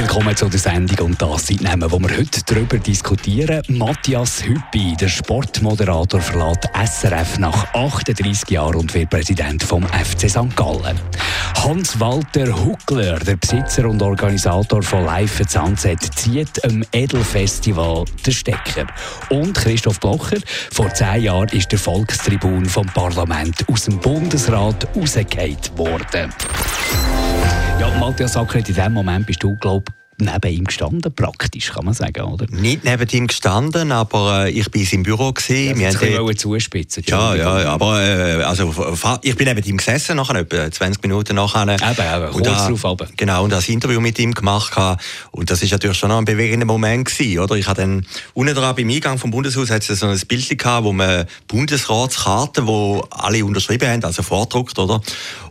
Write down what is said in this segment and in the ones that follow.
Willkommen zu der Sendung und das sind Namen, wo wir heute darüber diskutieren. Matthias Hüppi, der Sportmoderator, verlässt SRF nach 38 Jahren und wird Präsident vom FC St. Gallen. Hans-Walter Huckler, der Besitzer und Organisator von Live at Sunset, zieht am Edelfestival den Stecker. Und Christoph Blocher, vor zehn Jahren ist der Volkstribun vom Parlament aus dem Bundesrat rausgefallen worden. Ja, Matthias Ackert, in dem Moment bist du, glaube neben ihm gestanden, praktisch, kann man sagen, oder? Nicht neben ihm gestanden, aber äh, ich war in seinem Büro. Gewesen. Ja, wir haben zuspitzen. Ja, ja, ja, aber äh, also, ich bin neben ihm gesessen, nachher, etwa 20 Minuten nachher. Eben, eben, kurz da, drauf aber. Genau, und das Interview mit ihm gemacht. Und das ist natürlich schon noch ein bewegender Moment gewesen, oder? Ich habe dann, unten dran beim Eingang vom Bundeshaus, hat es so ein Bild gehabt, wo man Bundesratskarte, wo alle unterschrieben haben, also vordruckt, oder?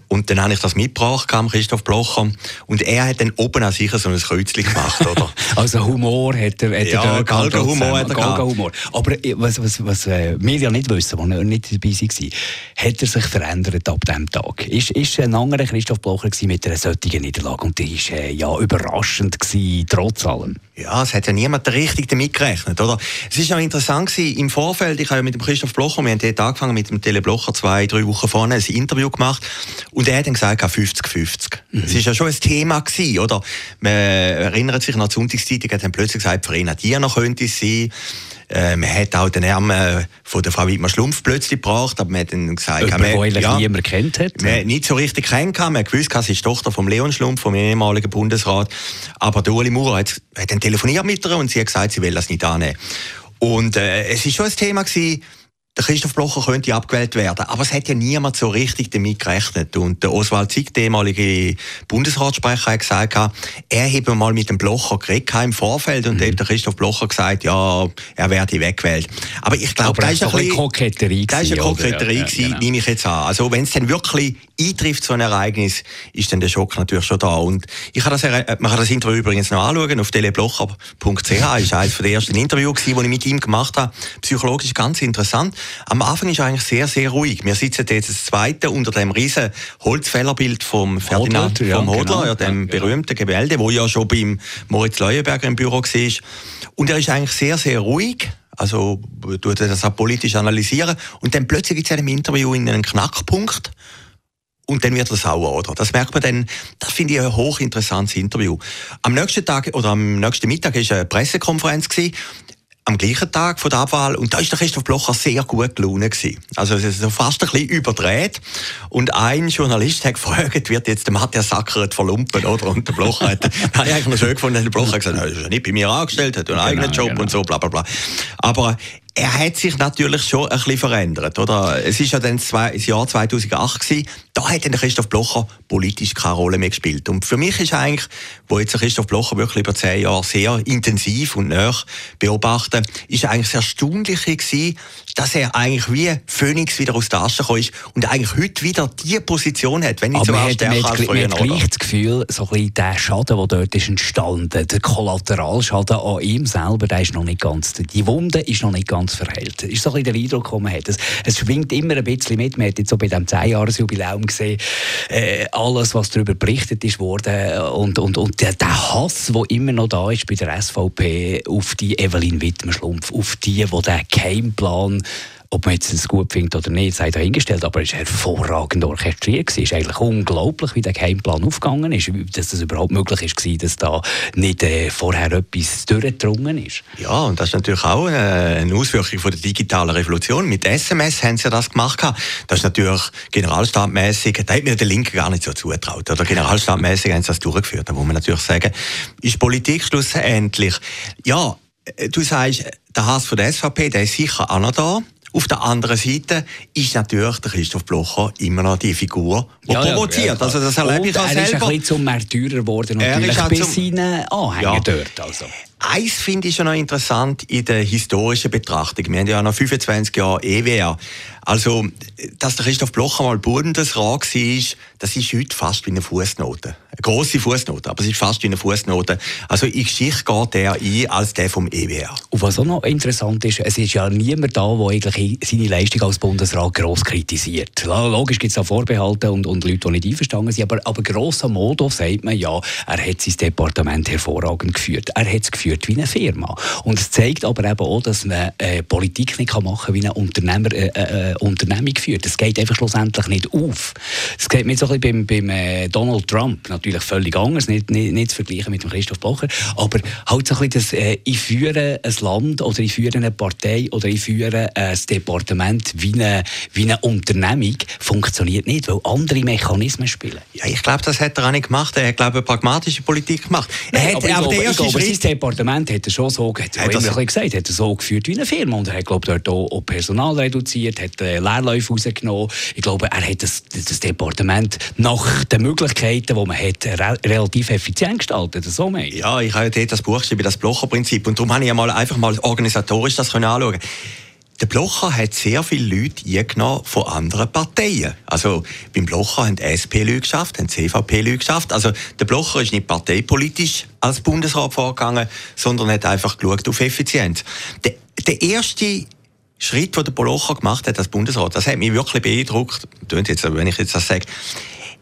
Und dann habe ich das mitgebracht, kam Christoph Blocher. Und er hat dann oben an sich so ein Kreuzchen gemacht, oder? also Humor hat er, hat ja, Galgenhumor hat er Galgenhumor. Aber was, was, was äh, wir ja nicht wissen, er nicht dabei war, hat er sich verändert ab diesem Tag? Ist, ist ein anderer Christoph Blocher mit einer solchen Niederlage? Und die war äh, ja überraschend, gewesen, trotz allem. Ja, es hat ja niemand richtig damit gerechnet, oder? Es ist ja interessant gewesen, im Vorfeld, ich habe ja mit dem Christoph Blocher, wir haben dort angefangen mit dem Tele Blocher zwei, drei Wochen vorne ein Interview gemacht und er hat dann gesagt, 50-50. Mhm. Es war ja schon ein Thema gewesen, oder? Man erinnert sich an die Sonntagszeitung, hat dann plötzlich gesagt, Verena Diener könnte es sein. Äh, man hat auch den Namen von der Frau Wittmer Schlumpf plötzlich gebracht, aber man hat dann gesagt, Jemand, man, eigentlich ja, niemand kennt hat. Man nicht so richtig kennt, man hat gewusst, sie ist Tochter von Leon Schlumpf, vom ehemaligen Bundesrat. Aber der Uli Maurer hat, hat dann telefoniert mit ihr und sie hat gesagt, sie will das nicht annehmen. Und äh, es war schon ein Thema gewesen, der Christoph Blocher könnte abgewählt werden. Aber es hat ja niemand so richtig damit gerechnet. Und der Oswald Zick, der ehemalige Bundesratssprecher, hat gesagt, er hätte mal mit dem Blocher geredet im Vorfeld und mhm. der Christoph Blocher gesagt, ja, er werde weggewählt. Aber ich glaube, das ist ein bisschen Koketterie. Das ist eine Koketterie, ja, genau. nehme ich jetzt an. Also wenn es dann wirklich eintrifft, so ein Ereignis, ist dann der Schock natürlich schon da. Und ich kann das, man kann das Interview übrigens noch anschauen auf teleblocher.ch. Ist eines der ersten Interviews, die ich mit ihm gemacht habe. Psychologisch ganz interessant. Am Anfang ist er eigentlich sehr, sehr ruhig. Wir sitzen jetzt das zweite unter dem riesen Holzfällerbild vom Ferdinand Hodler, vom Hodler, genau. ja, dem ja, berühmten Gemälde, wo ja schon beim Moritz Leuenberger im Büro war. Und er ist eigentlich sehr, sehr ruhig. Also, tut das auch politisch analysieren. Und dann plötzlich gibt es in einem Interview einen Knackpunkt. Und dann wird er sauer, oder? Das merkt man dann, das finde ich ein hochinteressantes Interview. Am nächsten Tag, oder am nächsten Mittag, war eine Pressekonferenz gewesen am gleichen Tag von der Abwahl und da ist der Christoph Blocher sehr gut gelaunt gewesen. Also es ist so fast ein bisschen überdreht und ein Journalist hat gefragt, wird jetzt der Matthias Sackeret verlumpen, oder? Und der Blocher hat, habe ich eigentlich noch schön gefunden, der Blocher hat gesagt, er ist ja nicht bei mir angestellt, hat einen genau, eigenen Job genau. und so, bla bla bla. Aber er hat sich natürlich schon ein bisschen verändert, oder? Es ist ja dann zwei, das Jahr 2008 gewesen, da hat dann Christoph Blocher politisch keine Rolle mehr gespielt. Und für mich ist eigentlich, wo jetzt Christoph Blocher wirklich über zehn Jahre sehr intensiv und nah beobachtet, ist eigentlich das Erstaunliche gewesen, dass er eigentlich wie Phoenix wieder aus der Asche gekommen ist und eigentlich heute wieder die Position hat, wenn ich als früher. Man hat gleich das Gefühl, so ein bisschen der Schaden, der dort ist entstanden, der Kollateralschaden an ihm selber, der ist noch nicht ganz, die Wunde ist noch nicht ganz verheilt. Das ist so ein der Eindruck, den man hat. Es, es schwingt immer ein bisschen mit. Man hat jetzt so bei diesem 10-Jahres-Jubiläum gesehen, äh, alles, was darüber berichtet ist worden und, und, und der, der Hass, der immer noch da ist bei der SVP auf die Evelyn Wittmer-Schlumpf, auf die, die den Geheimplan ob man jetzt es gut findet oder nicht, sei dahingestellt, aber es war hervorragend orchestriert. Es ist eigentlich unglaublich, wie der Geheimplan aufgegangen ist, dass das überhaupt möglich ist, dass da nicht äh, vorher etwas durchgedrungen ist. Ja, und das ist natürlich auch eine, eine Auswirkung von der digitalen Revolution. Mit SMS haben sie das gemacht. Das ist natürlich generalstaatmäßig, da hat mir der Linke gar nicht so zutraut. Oder generalstaatmäßig haben sie das durchgeführt. Da muss man natürlich sagen, ist Politik schlussendlich, ja, äh, du sagst, der Hass von der SVP, der ist sicher auch noch da. Auf der anderen Seite ist natürlich der Christoph Blocher immer noch die Figur, die ja, provoziert. Ja, also das erlebe ich auch selber. Er ist ein bisschen zum Märtyrer geworden, natürlich, bis seinen Anhänger ja. dort. Also. Eins finde ich schon noch interessant in der historischen Betrachtung. Wir haben ja noch 25 Jahre EWR. Also, dass der Christoph Blocher mal Bundesrat war, das ist heute fast wie eine Fußnote. Eine grosse Fußnote, aber es ist fast wie eine Fußnote. Also, in Geschichte geht er ein als der vom EWR. Und was auch noch interessant ist, es ist ja niemand da, der eigentlich seine Leistung als Bundesrat gross kritisiert. Logisch gibt es da Vorbehalte und, und Leute, die nicht einverstanden sind, aber, aber grosser Modo sagt man ja, er hat sein Departement hervorragend geführt. Er hat es geführt wie eine Firma. Und es zeigt aber eben auch, dass man äh, Politik nicht machen kann wie ein Unternehmer, äh, äh, Unternehmung führt. Das geht einfach schlussendlich nicht auf. Das geht mir so ein bisschen beim, beim äh, Donald Trump natürlich völlig anders, nicht, nicht, nicht zu vergleichen mit dem Christoph Blocher, aber halt so ein bisschen das, äh, ich führe ein Land oder ich führe eine Partei oder ich führe ein Departement wie eine, wie eine Unternehmung, funktioniert nicht, weil andere Mechanismen spielen. Ja, ich glaube, das hat er auch nicht gemacht. Er hat, glaube ich, pragmatische Politik gemacht. Er Nein, hat, aber, aber ich glaube, sein Departement hat er schon so, hat er, hat er gesagt, hat er so geführt wie eine Firma und er hat, glaube ich, dort auch, Personal reduziert, hat äh, Leerläufe rausgenommen. Ich glaube, er hat das, das Departement nach den Möglichkeiten, die man hat, re relativ effizient gestaltet. So meine Ja, ich habe dort das Buch geschrieben, das Blocher-Prinzip. Und darum habe ich mal einfach mal organisatorisch das anschauen der Blocher hat sehr viele Leute von anderen Parteien. Also beim Blocher haben SP Leute geschafft, haben CVP Leute geschafft. Also der Blocher ist nicht parteipolitisch als Bundesrat vorgegangen, sondern hat einfach geschaut auf Effizienz. Der, der erste Schritt, den der Blocher gemacht hat als Bundesrat, das hat mich wirklich beeindruckt. Jetzt, wenn ich jetzt das sage.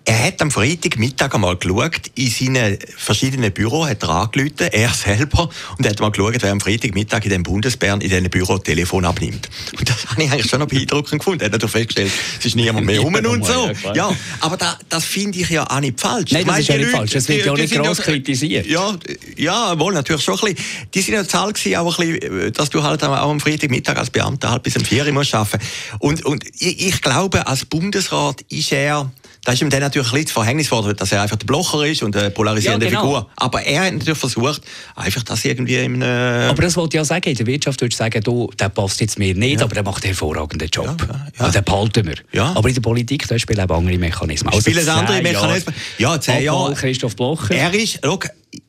Er hat am Freitagmittag einmal geschaut, in seinen verschiedenen Büros hat er angerufen, er selber, und hat mal geschaut, wer am Freitagmittag in dem Bundesbären in diesem Büro Telefon abnimmt. Und das habe ich eigentlich schon noch beeindruckend gefunden. Er hat natürlich festgestellt, es ist niemand mehr rum und so. Ja, aber da, das finde ich ja auch nicht falsch. Nein, das ist ja nicht falsch. Das wird ja auch nicht gross kritisiert. Ja, ja, wohl, natürlich schon ein bisschen. Die sind ja zahl gewesen, auch ein bisschen, dass du halt auch am Freitagmittag als Beamter halt bis um 4 Uhr musst arbeiten. Und, und ich, ich glaube, als Bundesrat ist er, da ist ihm dann natürlich ein bisschen verhängnisvoll, dass er einfach der Blocher ist und eine polarisierende ja, genau. Figur. Aber er hat natürlich versucht, einfach das irgendwie in einem... Aber das wollte ich ja sagen, in der Wirtschaft würde ich sagen, du, der passt jetzt mir nicht, ja. aber er macht einen hervorragenden Job. Ja, ja. Und den behalten wir. Ja. Aber in der Politik, da spielen auch andere Mechanismen. Also spielen andere Mechanismen. Ja, zehn Jahre. Christoph Blocher. Er ist, look,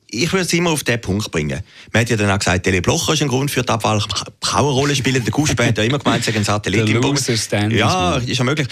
ich würde es immer auf den Punkt bringen. Man hat ja dann auch gesagt, Tele Blocher ist ein Grund für die Abwahl. Kann eine Rolle spielen. Der Guschbe hat ja immer gemeint, es sei ein Satellit im Ja, ist ja möglich.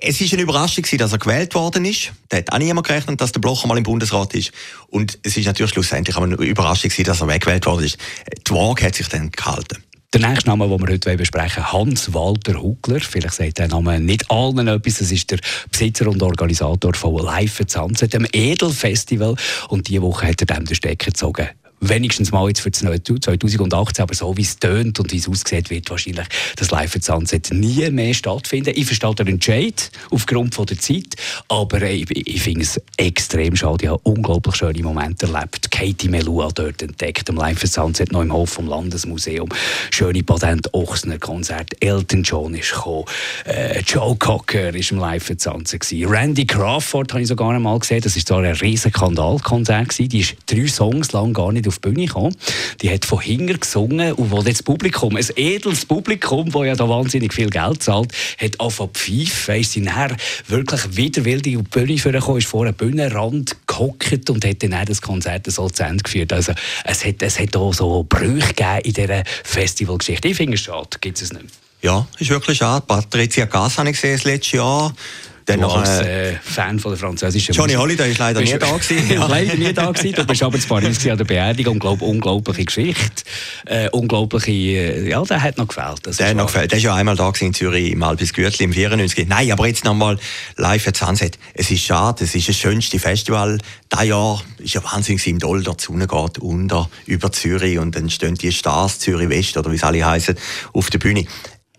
Es ist eine Überraschung, dass er gewählt worden ist. Da hat auch niemand gerechnet, dass der Blocher mal im Bundesrat ist. Und es ist natürlich schlussendlich auch eine Überraschung, dass er weggewählt worden ist. Die Waage hat sich dann gehalten. Der nächste Name, den wir heute besprechen Hans-Walter Hugler. Vielleicht sagt der Name nicht allen etwas. Das ist der Besitzer und Organisator von Live at Sunset, dem Edelfestival. Und diese Woche hat er dem den Stecker gezogen wenigstens mal jetzt für 2018, aber so wie es tönt und wie es aussieht, wird wahrscheinlich das Live at Sunset nie mehr stattfinden. Ich verstehe den Entscheid aufgrund von der Zeit, aber ich, ich finde es extrem schade. Ich habe unglaublich schöne Momente erlebt. Katie Melua dort entdeckt, am Live at Sunset noch im Hof vom Landesmuseum. Schöne Patent Ochsner Konzert. Elton John ist gekommen. Äh, Joe Cocker ist im Live at Sunset gewesen. Randy Crawford habe ich sogar einmal gesehen. Das ist zwar ein riesen Skandalkonzert gewesen. Die ist drei Songs lang gar nicht auf die Bühne gekommen. Die hat von hinten gesungen und wo das Publikum, ein edles Publikum, das ja da wahnsinnig viel Geld zahlt, hat angefangen zu pfeifen. Weiss sie nachher wirklich wieder wild auf die Bühne vorgekommen, ist vor einem Bühnenrand gehockt und hat dann das Konzert so zu Ende geführt. Also es hat, es hat auch so Brüche gegeben in dieser Festivalgeschichte. Ich finde es schade, gibt es nicht mehr. Ja, ist wirklich schade. Patricia Gass habe ich gesehen das letzte Jahr. Dann noch, als äh, Fan von der französischen Johnny Holiday ist leider nie da gewesen. ja. leider nie da gewesen. Du bist aber in Paris an der Beerdigung. Glaub, unglaubliche Geschichte. Äh, unglaubliche, äh, ja, der hat noch gefällt. Das der hat noch gefällt. Der ist ja einmal da in Zürich im Albis Gürtli im 94. Nein, aber jetzt nochmal live at Sunset. Es ist schade, es ist das schönste Festival. Dieses Jahr ist ja wahnsinnig im Doll, der Sonne geht unter über Zürich und dann stehen die Stars Zürich West oder wie es alle heißen auf der Bühne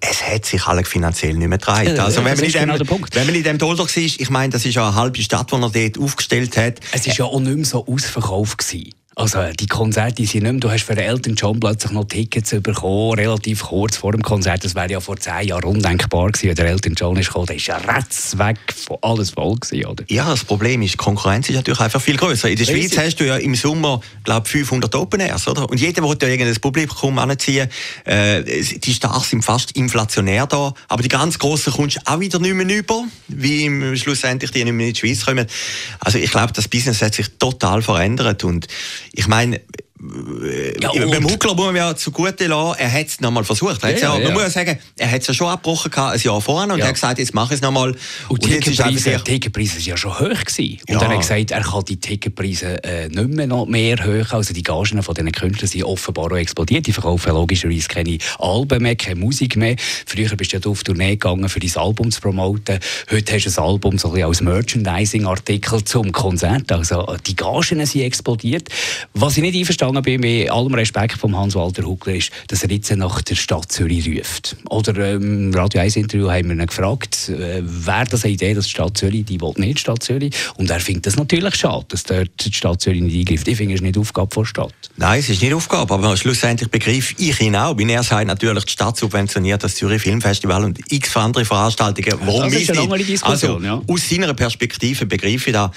es hat sich alle finanziell nicht mehr getragen. Also, wenn man, in dem, genau wenn man in dem Dolder war, ich meine, das ist ja eine halbe Stadt, die er dort aufgestellt hat. Es war ja auch nicht mehr so ausverkauft. Gewesen. Also die Konzerte sind nicht mehr, du hast für Elton John plötzlich noch Tickets bekommen, relativ kurz vor dem Konzert. Das wäre ja vor zehn Jahren undenkbar gewesen, der Elton John ist gekommen. Der ist ratz weg von alles voll gewesen, oder? Ja, das Problem ist, die Konkurrenz ist natürlich einfach viel größer. In der Schweiz hast du ja im Sommer, glaube 500 Open Airs, oder? Und jeder will ja irgendein Publikum anziehen. Äh, die Stars sind fast inflationär da, aber die ganz Grossen kommst du auch wieder nicht mehr über, wie im, schlussendlich die nicht mehr in die Schweiz kommen. Also ich glaube, das Business hat sich total verändert und ich meine, ja, beim Huckler muss man ja zugute lassen, er hat es nochmal versucht. Ja, ja, man muss ja sagen, er hat es ja schon abgebrochen gehabt, ein Jahr vorher und ja. hat gesagt, jetzt mache ich es nochmal. Und, und die Ticketpreise waren ja schon hoch. Gewesen. Und er hat gesagt, er kann die Ticketpreise äh, nicht mehr, noch mehr hoch. Also die Gagen von diesen Künstlern sind offenbar auch explodiert. Die verkaufen logischerweise keine Alben mehr, keine Musik mehr. Früher bist du ja auf Tournee gegangen, für dein Album zu promoten. Heute hast du ein Album so ein als Merchandising-Artikel zum Konzert. Also die Gagen sind explodiert. Was ich nicht einverstanden bin, mit allem Respekt vom Hans-Walter Huckler, ist, dass er jetzt nach der Stadt Zürich ruft. Oder ähm, im Radio 1 Interview haben wir ihn gefragt, äh, wäre das eine Idee, dass die Stadt Zürich, die will nicht die Stadt Zürich. Und er findet das natürlich schade, dass dort die Stadt Zürich nicht eingreift. Ich finde, es ist nicht Aufgabe der Stadt. Nein, es ist nicht Aufgabe, aber schlussendlich begreife ich ihn auch. Wenn er sagt, natürlich die Stadt subventioniert das Zürich Filmfestival und x andere Veranstaltungen. Warum das ist eine Diskussion, also, ja. Aus seiner Perspektive begreife ich das.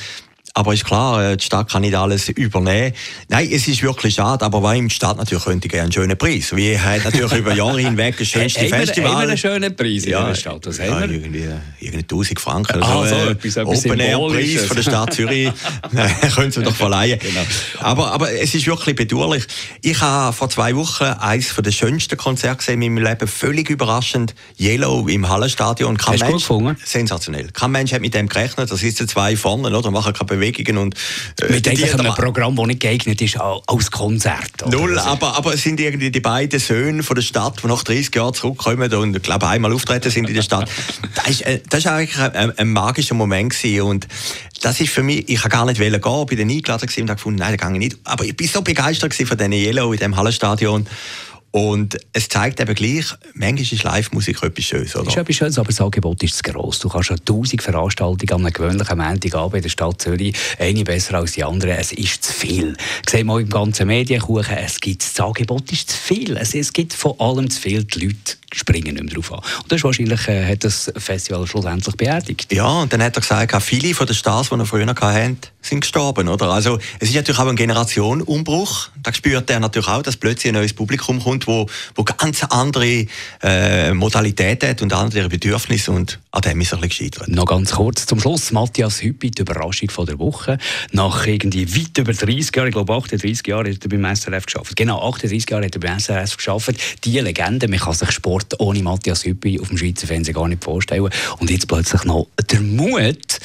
Aber ist klar, äh, die Stadt kann nicht alles übernehmen. Nein, es ist wirklich schade, aber weil die Stadt natürlich könnte gerne einen schönen Preis. Wir haben natürlich über Jahre hinweg das schönste Festival. Haben wir einen schönen Preis in ja, der Stadt? Was ja, haben wir? Irgendwie, irgendwie 1000 Franken. Ah, so, etwas, etwas Open Air Preis von der Stadt Zürich. können Sie doch verleihen. genau. aber, aber es ist wirklich bedauerlich. Ich habe vor zwei Wochen eines der schönsten Konzerte gesehen in meinem Leben. Völlig überraschend. Yellow im Hallenstadion. Kein Hast Mensch, gut gefunden? Sensationell. Kein Mensch hat mit dem gerechnet. Da sitzen zwei vorne, oder? Machen keine Bewegungen und äh, mit eigentlich einem Programm, das nicht geeignet ist als Konzert. Null, aber, aber es sind irgendwie die beiden Söhne von der Stadt, die nach 30 Jahren zurückkommen und ich glaube einmal auftreten sind in der Stadt. das ist, äh, das ist eigentlich ein, ein magischer Moment gewesen und das ist für mich, ich habe gar nicht gehen, bin dann eingeladen und habe gefunden, nein, da gehe ich nicht. Aber ich bin so begeistert von diesen Yellow in dem Hallenstadion. Und es zeigt eben gleich, manchmal ist Live-Musik etwas Schönes, oder? Ist etwas Schönes, aber das Angebot ist zu gross. Du kannst schon tausend Veranstaltungen an einem gewöhnlichen Montagabend in der Stadt Zürich, eine besser als die andere. Es ist zu viel. Sehen wir im ganzen Medienkuchen, es gibt, das Angebot ist zu viel. Es, es gibt vor allem zu viel. Die Leute springen nicht mehr drauf an. Und das ist wahrscheinlich äh, hat das Festival schlussendlich beerdigt. Ja, und dann hat er gesagt, viele von den Stars, die er früher hatten, sind gestorben, oder? Also, es ist natürlich auch ein Generationenumbruch. Da spürt er natürlich auch, dass plötzlich ein neues Publikum kommt, wo, wo ganz andere äh, Modalitäten hat und andere Bedürfnisse und an dem ist er ein bisschen gescheitert. Noch ganz kurz zum Schluss. Matthias Hüppi, die Überraschung von der Woche. Nach irgendwie weit über 30 Jahren, ich glaube 38 Jahre hat er beim SRF geschafft. Genau, 38 Jahre hat er beim SRF geschafft. Die Legende, man kann sich Sport ohne Matthias Hüppi auf dem Schweizer Fernsehen gar nicht vorstellen. Und jetzt plötzlich noch der Mut,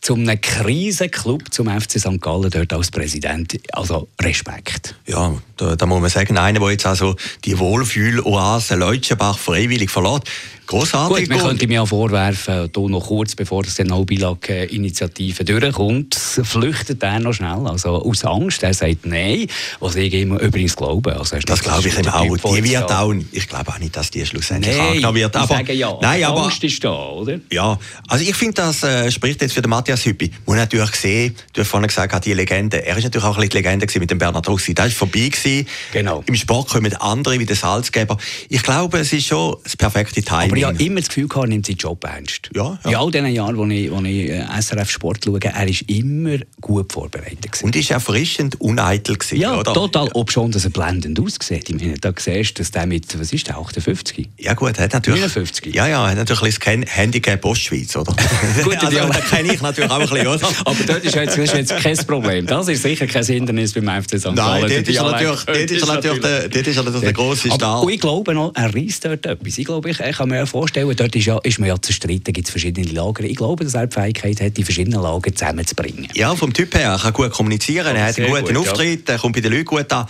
zum einem Krisenclub, zum FC St. Gallen dort als Präsident. Also Respekt. Ja, da, da muss man sagen, einer, der jetzt also die Wohlfühl-Oase Leutschenbach freiwillig verlässt, Grossartig. Gut, man könnte mir auch vorwerfen, hier noch kurz bevor das no initiative durchkommt, flüchtet er noch schnell. Also aus Angst. Er sagt Nein, was ich immer übrigens glaube. Also das glaube ich ihm auch. Die wird auch, ich glaube auch nicht, dass die schlussendlich Nein, angenommen wird. Aber, sagen ja. Nein, aber, Angst ist da, oder? Ja, also ich finde, das äh, spricht jetzt für den Matthias Hüppi. Man hat natürlich gesehen, du hast vorhin gesagt, die Legende. Er ist natürlich auch ein bisschen die Legende mit dem Bernhard Rossi. Das war vorbei. Gewesen. Genau. Im Sport kommen andere wie der Salzgeber. Ich glaube, es ist schon das perfekte Timing aber ich habe immer das Gefühl gehabt, er nimmt seinen Job ernst. Ja, ja. In all diesen Jahren, wo ich, wo ich äh, SRF Sport schaue, er ist immer gut vorbereitet. Gewesen. Und ist erfrischend uneitel gewesen, Ja, oder? total. Ob schon, dass er blendend aussieht. Ich meine, da siehst du, dass der mit, was ist der, 58? Ja gut, hat natürlich... 59? Ja, ja, hat natürlich ein Handicap Ostschweiz, oder? gut, also, ja. das kenne ich natürlich auch ein bisschen, oder? Aber dort ist jetzt, ist jetzt kein Problem. Das ist sicher kein Hindernis beim FC St. Gallen. Nein, dort ist natürlich, dort ist natürlich, der, dort ist natürlich der grosse. Und ich glaube noch, er reisst dort etwas. Ich glaube, ich, ich kann mir vorstellen, dort ist, ja, ist man ja zerstritten, gibt es verschiedene Lager. Ich glaube, dass er die Fähigkeit hat, die verschiedenen Lager zusammenzubringen. Ja, vom Typ her. Er kann gut kommunizieren, er hat einen guten gut, Auftritt, ja. er kommt bei den Leuten gut an.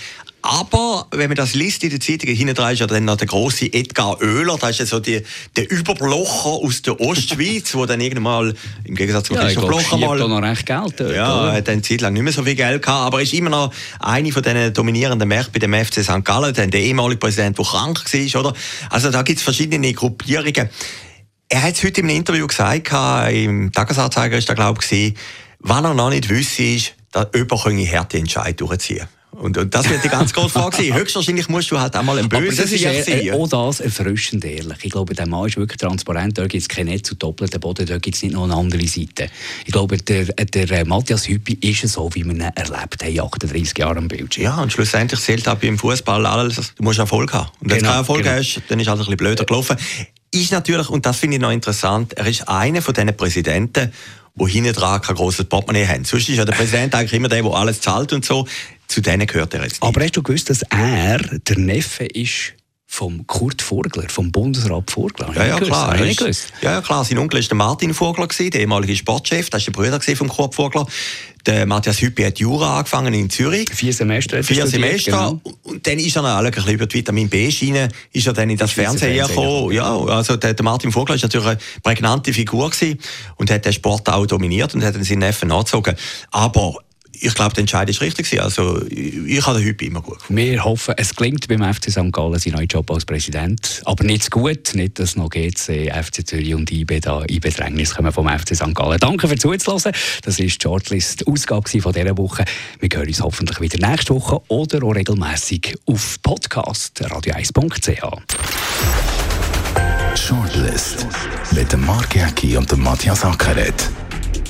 Aber wenn man das liest in den Zeitungen, hinten dran ist ja dann noch der große Edgar Oehler, das ist ja so die, der Überblocher aus der Ostschweiz, der dann irgendwann mal, im Gegensatz zu ja, Christoph Blocher mal... noch recht Geld dort, Ja, er hat eine Zeit lang nicht mehr so viel Geld gehabt, aber ist immer noch eine von diesen dominierenden Märkten bei dem FC St. Gallen, der ehemalige Präsident, der krank war, oder? Also da gibt es verschiedene Gruppierungen. Er hat es heute im Interview gesagt, im Tagesanzeiger ist da glaube ich, wann er noch nicht wüsste, ist, dass jemand harte Entscheidungen durchziehen und, und, das wird die ganz große Frage sein. Höchstwahrscheinlich musst du halt einmal ein böses sein. Äh, auch das erfrischend ehrlich. Ich glaube, der Mann ist wirklich transparent. Da gibt es kein Netz zu doppelten Boden, da gibt es nicht noch eine andere Seite. Ich glaube, der, der äh, Matthias Hüppi ist so, wie man ihn erlebt hat, 38 Jahre am Bildschirm. Ja, und schlussendlich zählt auch beim Fußball alles, du musst Erfolg haben. Und wenn genau, du keinen Erfolg genau. hast, dann ist halt ein bisschen blöder gelaufen. Ist natürlich, und das finde ich noch interessant, er ist einer von diesen Präsidenten, die hinten dran kein grosses Portemonnaie haben. Sonst ist ja der Präsident eigentlich immer der, der alles zahlt und so. Zu denen gehört er jetzt nicht. Aber hast du gewusst, dass er der Neffe ist vom Kurt Vogler, vom Bundesrat Vogler. Ja, ja, klar. Ist, ja, klar. Sein Onkel war der Martin Vogler, der ehemalige Sportchef. Das war der Bruder von Kurt Vogler. Der Matthias Hüppi hat Jura angefangen in Zürich. Vier Semester. Vier Semester. Genau. Und dann ist er noch ein bisschen über die Vitamin B-Schiene, ist er dann in das Fernsehen gekommen. Ja, also der, der, Martin Vogler war natürlich eine prägnante Figur gewesen und hat den Sport auch dominiert und hat dann seinen Neffen nachgezogen. Aber ich glaube, der Entscheid ist richtig. Also, ich habe den Hüppi immer gut gefunden. Wir hoffen, es gelingt beim FC St. Gallen sein neuer Job als Präsident. Aber nicht zu gut, nicht, dass noch GC, FC Zürich und IB da in Bedrängnis kommen vom FC St. Gallen. Danke fürs Zuhören. Das war die Shortlist-Ausgabe von dieser Woche. Wir hören uns hoffentlich wieder nächste Woche oder auch regelmäßig auf Podcast radio1.ch. Shortlist mit dem Mark Jäcki und dem Matthias Ackeret